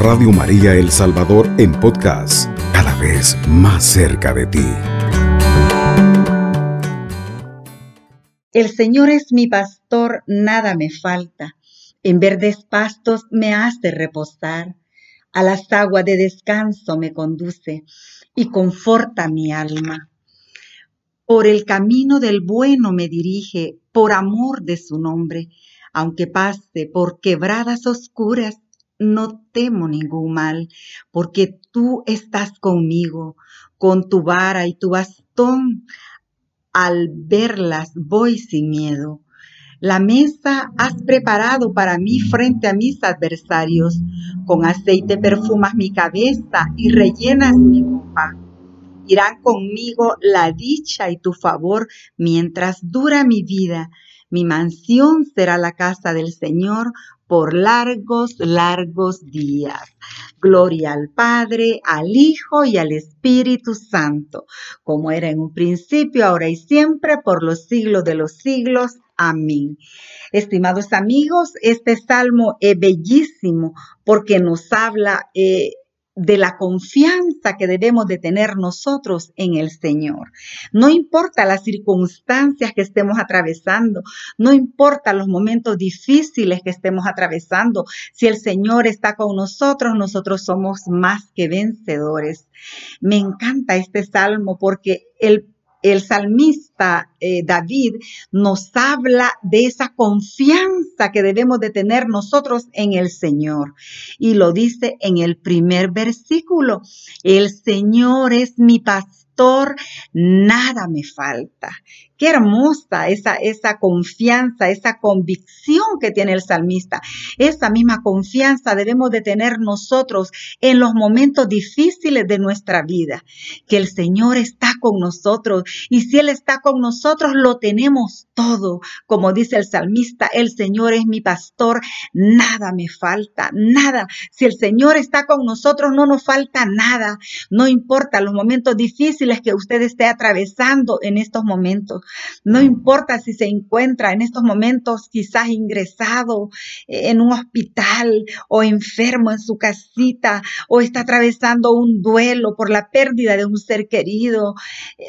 Radio María El Salvador en podcast, cada vez más cerca de ti. El Señor es mi pastor, nada me falta. En verdes pastos me hace reposar. A las aguas de descanso me conduce y conforta mi alma. Por el camino del bueno me dirige, por amor de su nombre. Aunque pase por quebradas oscuras, no temo ningún mal, porque tú estás conmigo, con tu vara y tu bastón. Al verlas voy sin miedo. La mesa has preparado para mí frente a mis adversarios. Con aceite perfumas mi cabeza y rellenas mi copa irán conmigo la dicha y tu favor mientras dura mi vida. Mi mansión será la casa del Señor por largos, largos días. Gloria al Padre, al Hijo y al Espíritu Santo, como era en un principio, ahora y siempre, por los siglos de los siglos. Amén. Estimados amigos, este salmo es bellísimo porque nos habla eh, de la confianza que debemos de tener nosotros en el Señor. No importa las circunstancias que estemos atravesando, no importa los momentos difíciles que estemos atravesando, si el Señor está con nosotros, nosotros somos más que vencedores. Me encanta este salmo porque el el salmista eh, David nos habla de esa confianza que debemos de tener nosotros en el Señor. Y lo dice en el primer versículo, el Señor es mi pastor, nada me falta. Qué hermosa esa, esa confianza, esa convicción que tiene el salmista. Esa misma confianza debemos de tener nosotros en los momentos difíciles de nuestra vida, que el Señor está con nosotros y si Él está con nosotros lo tenemos todo. Como dice el salmista, el Señor es mi pastor, nada me falta, nada. Si el Señor está con nosotros no nos falta nada. No importa los momentos difíciles que usted esté atravesando en estos momentos. No importa si se encuentra en estos momentos quizás ingresado en un hospital o enfermo en su casita o está atravesando un duelo por la pérdida de un ser querido.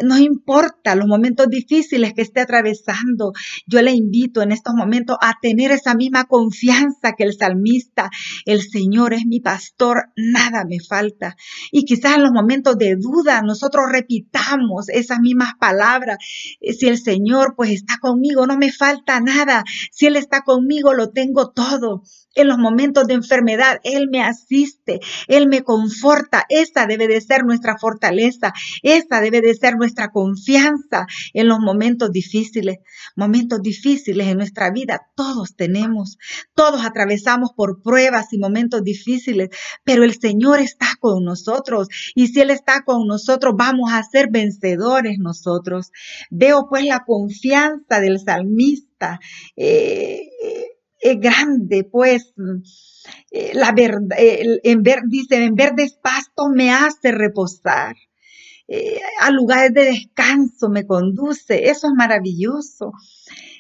No importa los momentos difíciles que esté atravesando. Yo le invito en estos momentos a tener esa misma confianza que el salmista. El Señor es mi pastor, nada me falta. Y quizás en los momentos de duda nosotros repitamos esas mismas palabras. Si el Señor pues está conmigo, no me falta nada. Si Él está conmigo, lo tengo todo. En los momentos de enfermedad, Él me asiste, Él me conforta. Esa debe de ser nuestra fortaleza, esa debe de ser nuestra confianza en los momentos difíciles. Momentos difíciles en nuestra vida, todos tenemos, todos atravesamos por pruebas y momentos difíciles, pero el Señor está con nosotros y si Él está con nosotros, vamos a ser vencedores nosotros. Veo pues la confianza del salmista. Eh, es grande, pues eh, la verdad, en ver, dice, en verdes pastos me hace reposar. Eh, a lugares de descanso me conduce. Eso es maravilloso.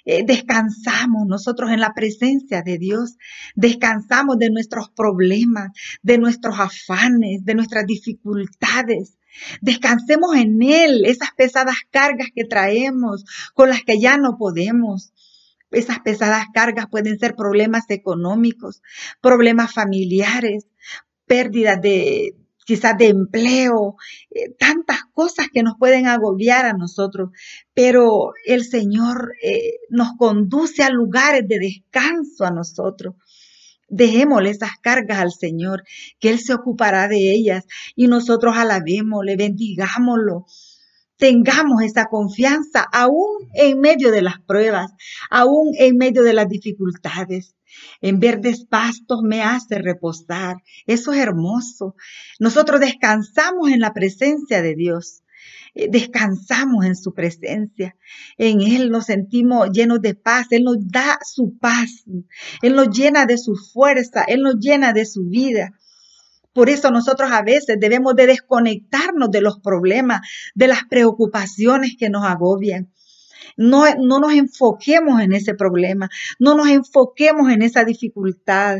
Eh, descansamos nosotros en la presencia de Dios. Descansamos de nuestros problemas, de nuestros afanes, de nuestras dificultades. Descansemos en Él, esas pesadas cargas que traemos, con las que ya no podemos. Esas pesadas cargas pueden ser problemas económicos, problemas familiares, pérdidas de quizás de empleo, eh, tantas cosas que nos pueden agobiar a nosotros, pero el Señor eh, nos conduce a lugares de descanso a nosotros. Dejémosle esas cargas al Señor, que Él se ocupará de ellas y nosotros alabémosle, bendigámoslo tengamos esa confianza aún en medio de las pruebas, aún en medio de las dificultades. En verdes pastos me hace reposar. Eso es hermoso. Nosotros descansamos en la presencia de Dios. Eh, descansamos en su presencia. En Él nos sentimos llenos de paz. Él nos da su paz. Él nos llena de su fuerza. Él nos llena de su vida. Por eso nosotros a veces debemos de desconectarnos de los problemas, de las preocupaciones que nos agobian. No, no, nos enfoquemos en ese problema, no nos enfoquemos en esa dificultad.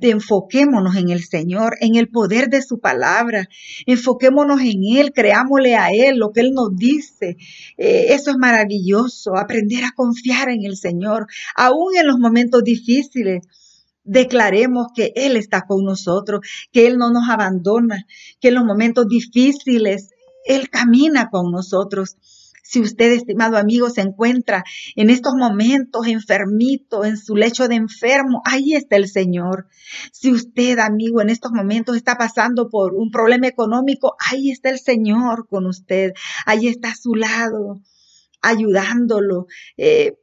Enfoquémonos en el Señor, en el poder de su palabra, enfoquémonos en Él, creámosle a Él lo que Él nos dice. Eh, eso es maravilloso, aprender a confiar en el Señor, aún en los momentos difíciles. Declaremos que Él está con nosotros, que Él no nos abandona, que en los momentos difíciles Él camina con nosotros. Si usted, estimado amigo, se encuentra en estos momentos enfermito, en su lecho de enfermo, ahí está el Señor. Si usted, amigo, en estos momentos está pasando por un problema económico, ahí está el Señor con usted. Ahí está a su lado, ayudándolo. Eh,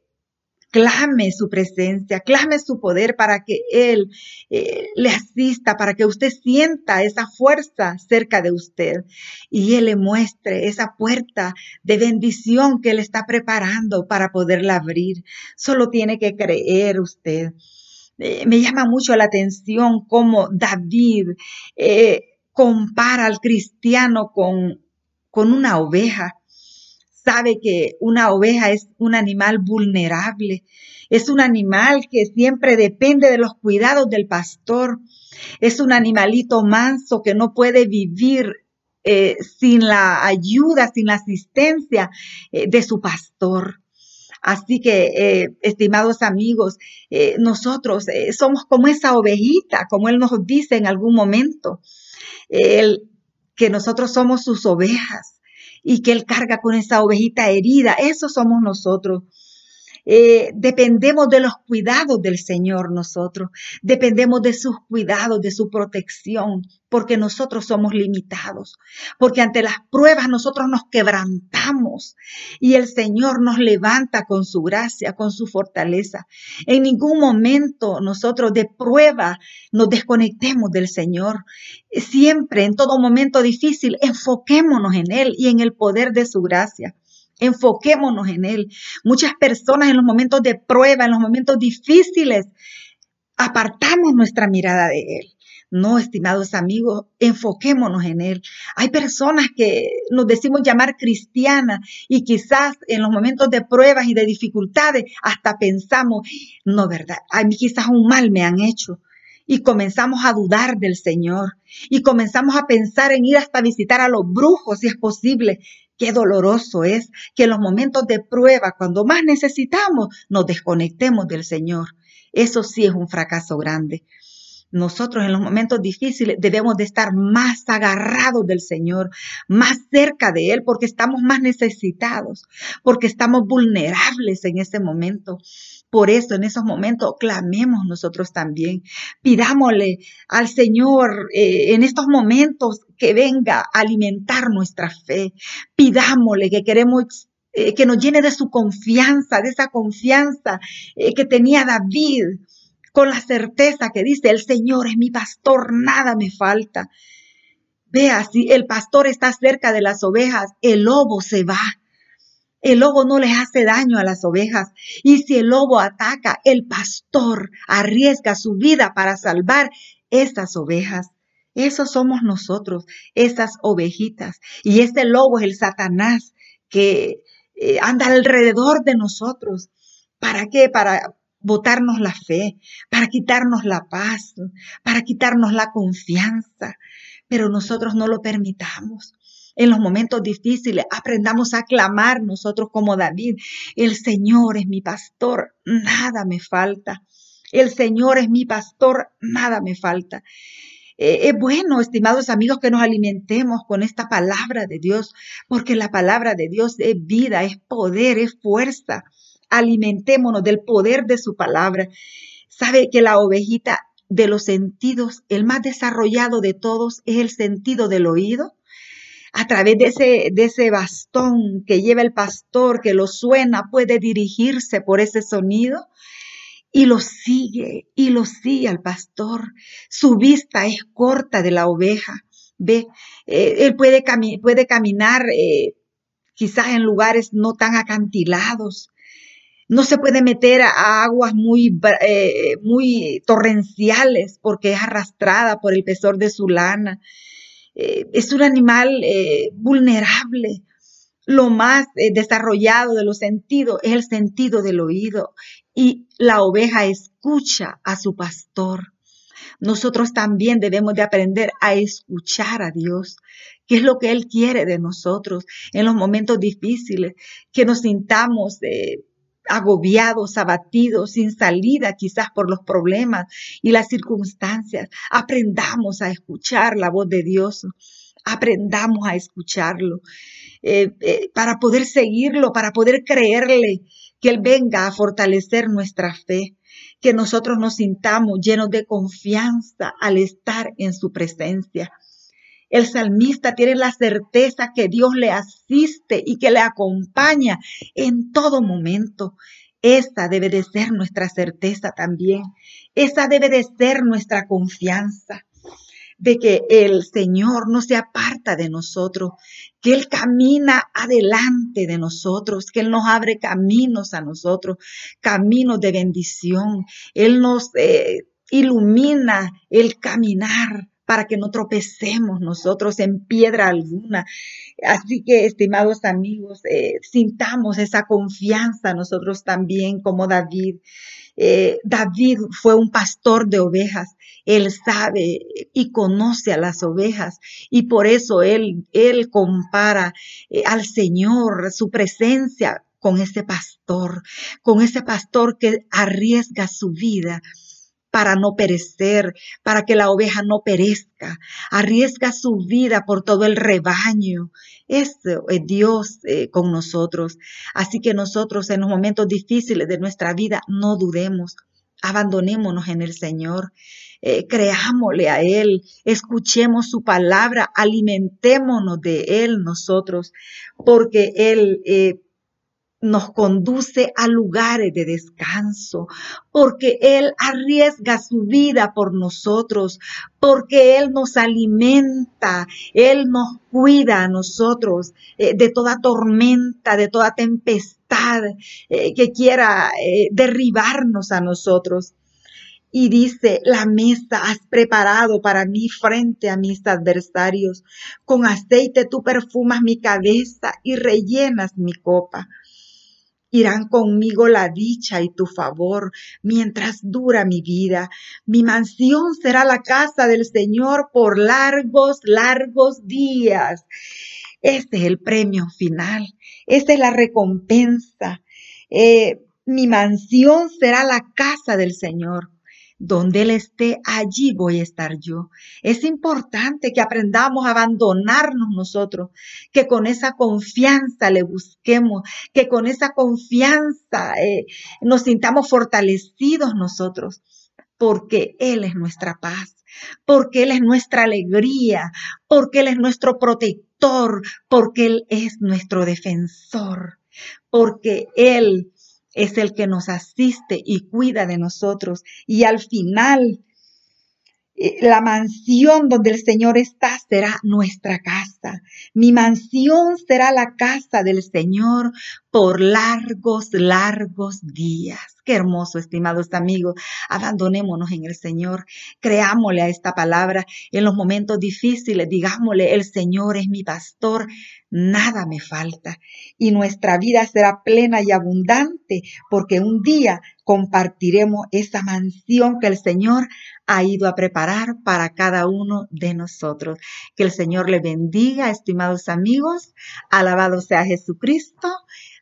clame su presencia, clame su poder para que Él eh, le asista, para que usted sienta esa fuerza cerca de usted y Él le muestre esa puerta de bendición que Él está preparando para poderla abrir. Solo tiene que creer usted. Eh, me llama mucho la atención cómo David eh, compara al cristiano con, con una oveja sabe que una oveja es un animal vulnerable, es un animal que siempre depende de los cuidados del pastor, es un animalito manso que no puede vivir eh, sin la ayuda, sin la asistencia eh, de su pastor. Así que, eh, estimados amigos, nosotros somos como esa ovejita, como Él nos dice en algún momento, que nosotros somos sus ovejas y que Él carga con esa ovejita herida. Eso somos nosotros. Eh, dependemos de los cuidados del Señor nosotros, dependemos de sus cuidados, de su protección, porque nosotros somos limitados, porque ante las pruebas nosotros nos quebrantamos y el Señor nos levanta con su gracia, con su fortaleza. En ningún momento nosotros de prueba nos desconectemos del Señor. Siempre, en todo momento difícil, enfoquémonos en Él y en el poder de su gracia. Enfoquémonos en Él. Muchas personas en los momentos de prueba, en los momentos difíciles, apartamos nuestra mirada de Él. No, estimados amigos, enfoquémonos en Él. Hay personas que nos decimos llamar cristianas y quizás en los momentos de pruebas y de dificultades hasta pensamos, no, ¿verdad? A mí quizás un mal me han hecho. Y comenzamos a dudar del Señor. Y comenzamos a pensar en ir hasta visitar a los brujos si es posible. Qué doloroso es que en los momentos de prueba, cuando más necesitamos, nos desconectemos del Señor. Eso sí es un fracaso grande. Nosotros en los momentos difíciles debemos de estar más agarrados del Señor, más cerca de Él, porque estamos más necesitados, porque estamos vulnerables en ese momento. Por eso en esos momentos clamemos nosotros también. Pidámosle al Señor eh, en estos momentos que venga a alimentar nuestra fe. Pidámosle que queremos eh, que nos llene de su confianza, de esa confianza eh, que tenía David, con la certeza que dice, el Señor es mi pastor, nada me falta. Vea, si el pastor está cerca de las ovejas, el lobo se va. El lobo no les hace daño a las ovejas. Y si el lobo ataca, el pastor arriesga su vida para salvar esas ovejas. Esos somos nosotros, esas ovejitas. Y este lobo es el Satanás que eh, anda alrededor de nosotros. ¿Para qué? Para botarnos la fe, para quitarnos la paz, para quitarnos la confianza. Pero nosotros no lo permitamos en los momentos difíciles, aprendamos a clamar nosotros como David, el Señor es mi pastor, nada me falta. El Señor es mi pastor, nada me falta. Eh, es bueno, estimados amigos, que nos alimentemos con esta palabra de Dios, porque la palabra de Dios es vida, es poder, es fuerza. Alimentémonos del poder de su palabra. Sabe que la ovejita de los sentidos, el más desarrollado de todos, es el sentido del oído a través de ese, de ese bastón que lleva el pastor, que lo suena, puede dirigirse por ese sonido y lo sigue y lo sigue al pastor. Su vista es corta de la oveja. Ve, eh, él puede, puede caminar eh, quizás en lugares no tan acantilados. No se puede meter a aguas muy, eh, muy torrenciales porque es arrastrada por el pesor de su lana. Eh, es un animal eh, vulnerable. Lo más eh, desarrollado de los sentidos es el sentido del oído y la oveja escucha a su pastor. Nosotros también debemos de aprender a escuchar a Dios, qué es lo que Él quiere de nosotros en los momentos difíciles, que nos sintamos eh, agobiados, abatidos, sin salida quizás por los problemas y las circunstancias. Aprendamos a escuchar la voz de Dios, aprendamos a escucharlo eh, eh, para poder seguirlo, para poder creerle que Él venga a fortalecer nuestra fe que nosotros nos sintamos llenos de confianza al estar en su presencia. El salmista tiene la certeza que Dios le asiste y que le acompaña en todo momento. Esa debe de ser nuestra certeza también. Esa debe de ser nuestra confianza de que el Señor no se aparta de nosotros, que Él camina adelante de nosotros, que Él nos abre caminos a nosotros, caminos de bendición. Él nos eh, ilumina el caminar para que no tropecemos nosotros en piedra alguna. Así que, estimados amigos, eh, sintamos esa confianza nosotros también como David. Eh, David fue un pastor de ovejas. Él sabe y conoce a las ovejas y por eso él, él compara eh, al Señor, su presencia con ese pastor, con ese pastor que arriesga su vida para no perecer, para que la oveja no perezca, arriesga su vida por todo el rebaño. Eso es Dios eh, con nosotros. Así que nosotros en los momentos difíciles de nuestra vida no dudemos, abandonémonos en el Señor. Eh, creámosle a Él, escuchemos su palabra, alimentémonos de Él nosotros, porque Él eh, nos conduce a lugares de descanso, porque Él arriesga su vida por nosotros, porque Él nos alimenta, Él nos cuida a nosotros eh, de toda tormenta, de toda tempestad eh, que quiera eh, derribarnos a nosotros. Y dice, la mesa has preparado para mí frente a mis adversarios. Con aceite tú perfumas mi cabeza y rellenas mi copa. Irán conmigo la dicha y tu favor mientras dura mi vida. Mi mansión será la casa del Señor por largos, largos días. Este es el premio final. Esta es la recompensa. Eh, mi mansión será la casa del Señor donde Él esté, allí voy a estar yo. Es importante que aprendamos a abandonarnos nosotros, que con esa confianza le busquemos, que con esa confianza eh, nos sintamos fortalecidos nosotros, porque Él es nuestra paz, porque Él es nuestra alegría, porque Él es nuestro protector, porque Él es nuestro defensor, porque Él es el que nos asiste y cuida de nosotros. Y al final, eh, la mansión donde el Señor está será nuestra casa. Mi mansión será la casa del Señor por largos, largos días. Hermoso, estimados amigos. Abandonémonos en el Señor. Creámosle a esta palabra en los momentos difíciles. Digámosle, el Señor es mi pastor nada me falta y nuestra vida será plena y abundante porque un día compartiremos esa mansión que el Señor ha ido a preparar para cada uno de nosotros. Que el Señor le bendiga, estimados amigos. Alabado sea Jesucristo.